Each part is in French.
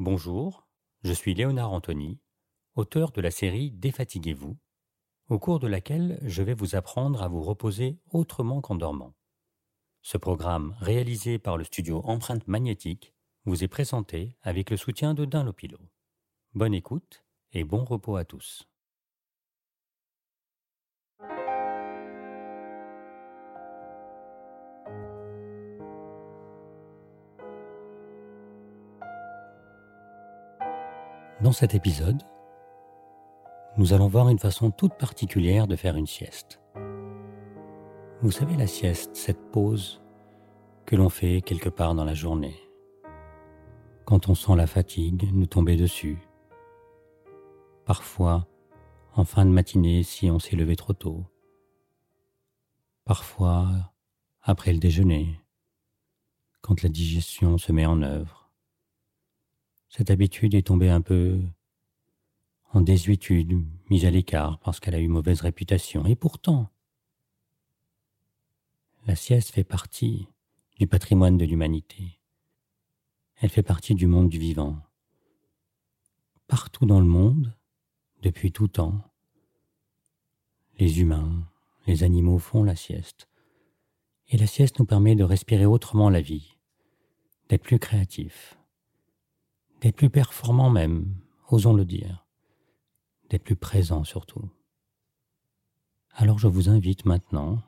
Bonjour, je suis Léonard Anthony, auteur de la série Défatiguez-vous, au cours de laquelle je vais vous apprendre à vous reposer autrement qu'en dormant. Ce programme, réalisé par le studio Empreinte Magnétique, vous est présenté avec le soutien de Dunlopilo. Bonne écoute et bon repos à tous. Dans cet épisode, nous allons voir une façon toute particulière de faire une sieste. Vous savez la sieste, cette pause que l'on fait quelque part dans la journée, quand on sent la fatigue nous tomber dessus, parfois en fin de matinée si on s'est levé trop tôt, parfois après le déjeuner, quand la digestion se met en œuvre cette habitude est tombée un peu en désuétude, mise à l'écart parce qu'elle a eu mauvaise réputation. Et pourtant, la sieste fait partie du patrimoine de l'humanité. Elle fait partie du monde du vivant. Partout dans le monde, depuis tout temps, les humains, les animaux font la sieste. Et la sieste nous permet de respirer autrement la vie, d'être plus créatifs, d'être plus performant même, osons le dire, d'être plus présent surtout. Alors je vous invite maintenant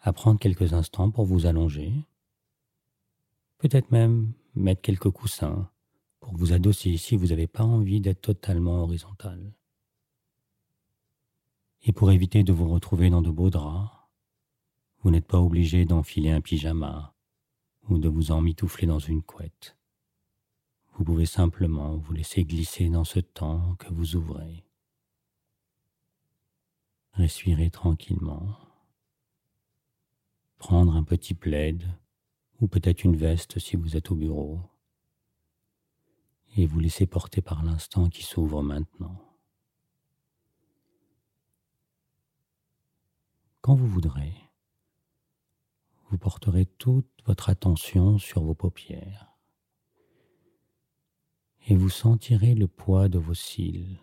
à prendre quelques instants pour vous allonger, peut-être même mettre quelques coussins pour vous adosser si vous n'avez pas envie d'être totalement horizontal. Et pour éviter de vous retrouver dans de beaux draps, vous n'êtes pas obligé d'enfiler un pyjama ou de vous emmitoufler dans une couette. Vous pouvez simplement vous laisser glisser dans ce temps que vous ouvrez. Respirez tranquillement. Prendre un petit plaid ou peut-être une veste si vous êtes au bureau. Et vous laisser porter par l'instant qui s'ouvre maintenant. Quand vous voudrez, vous porterez toute votre attention sur vos paupières et vous sentirez le poids de vos cils.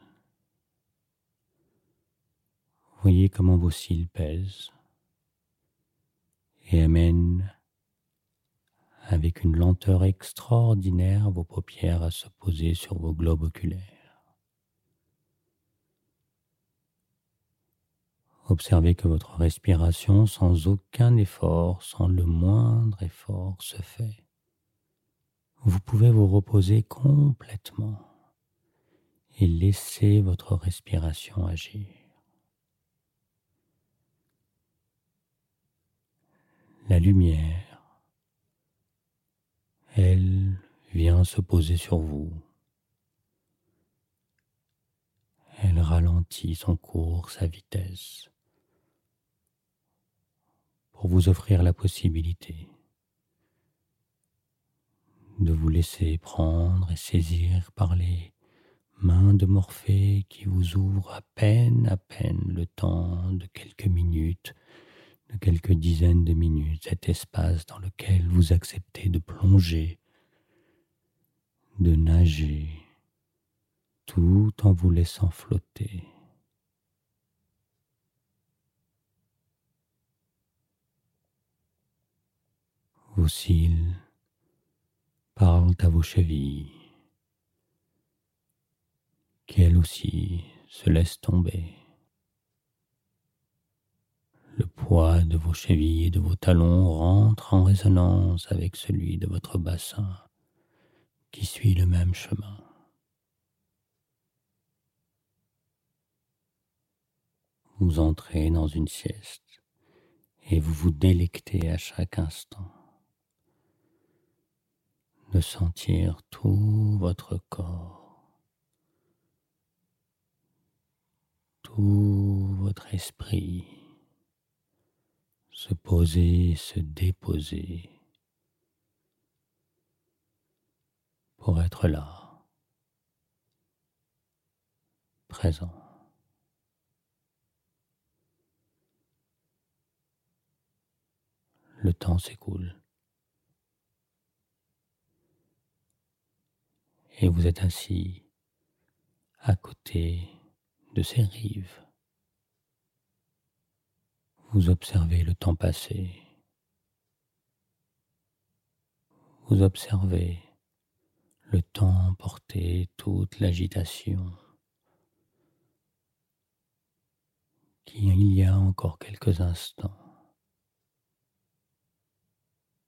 Voyez comment vos cils pèsent et amènent avec une lenteur extraordinaire vos paupières à se poser sur vos globes oculaires. Observez que votre respiration sans aucun effort, sans le moindre effort, se fait vous pouvez vous reposer complètement et laisser votre respiration agir. La lumière, elle vient se poser sur vous. Elle ralentit son cours, sa vitesse, pour vous offrir la possibilité de vous laisser prendre et saisir par les mains de Morphée qui vous ouvrent à peine, à peine le temps de quelques minutes, de quelques dizaines de minutes, cet espace dans lequel vous acceptez de plonger, de nager, tout en vous laissant flotter. Vos cils parlent à vos chevilles, qui elles aussi se laissent tomber. Le poids de vos chevilles et de vos talons rentre en résonance avec celui de votre bassin qui suit le même chemin. Vous entrez dans une sieste et vous vous délectez à chaque instant de sentir tout votre corps, tout votre esprit se poser, se déposer pour être là, présent. Le temps s'écoule. Et vous êtes assis à côté de ces rives. Vous observez le temps passé. Vous observez le temps emporter toute l'agitation qui, il y a encore quelques instants,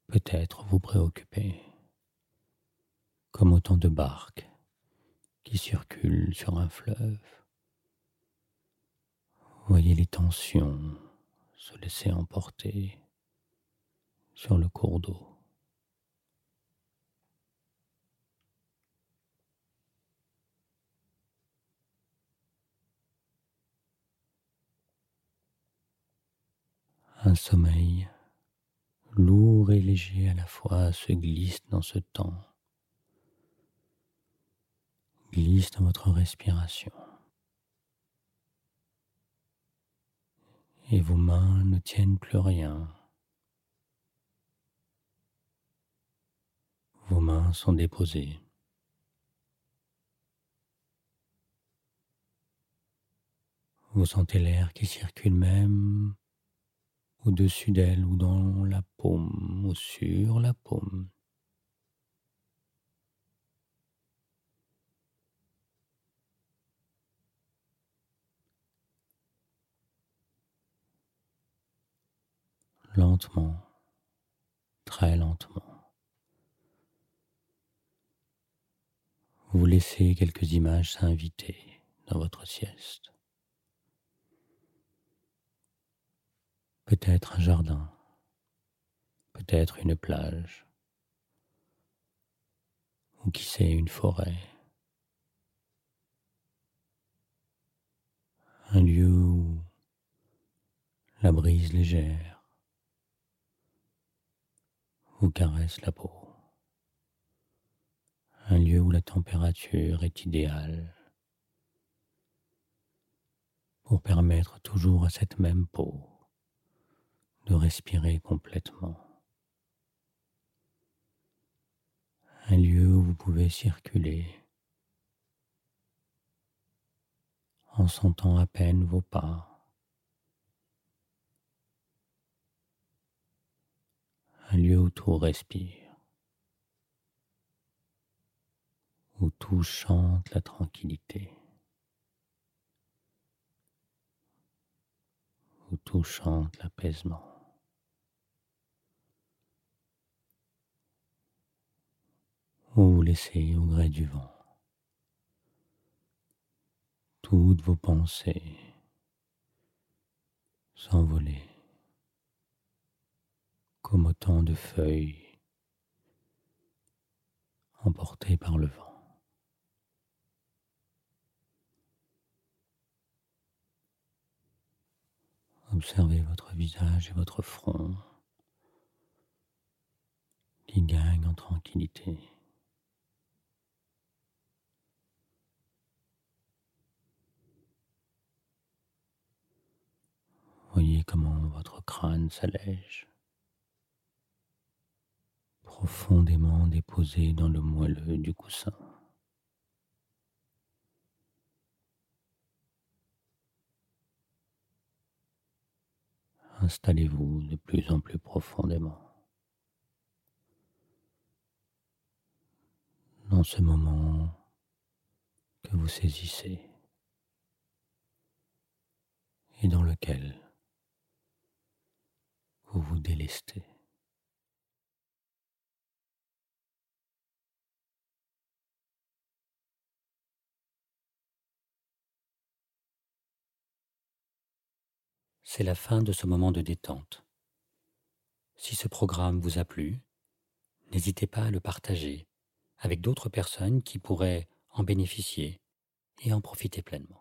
peut-être vous préoccuper comme autant de barques qui circulent sur un fleuve. Voyez les tensions se laisser emporter sur le cours d'eau. Un sommeil lourd et léger à la fois se glisse dans ce temps glisse dans votre respiration. Et vos mains ne tiennent plus rien. Vos mains sont déposées. Vous sentez l'air qui circule même au-dessus d'elle ou dans la paume ou sur la paume. Lentement, très lentement. Vous laissez quelques images s'inviter dans votre sieste. Peut-être un jardin, peut-être une plage, ou qui sait une forêt, un lieu où la brise légère caresse la peau. Un lieu où la température est idéale pour permettre toujours à cette même peau de respirer complètement. Un lieu où vous pouvez circuler en sentant à peine vos pas. Un lieu où tout respire, où tout chante la tranquillité, où tout chante l'apaisement. Où vous laissez au gré du vent toutes vos pensées s'envoler comme autant de feuilles emportées par le vent. Observez votre visage et votre front qui gagnent en tranquillité. Voyez comment votre crâne s'allège profondément déposé dans le moelleux du coussin. Installez-vous de plus en plus profondément dans ce moment que vous saisissez et dans lequel vous vous délestez. C'est la fin de ce moment de détente. Si ce programme vous a plu, n'hésitez pas à le partager avec d'autres personnes qui pourraient en bénéficier et en profiter pleinement.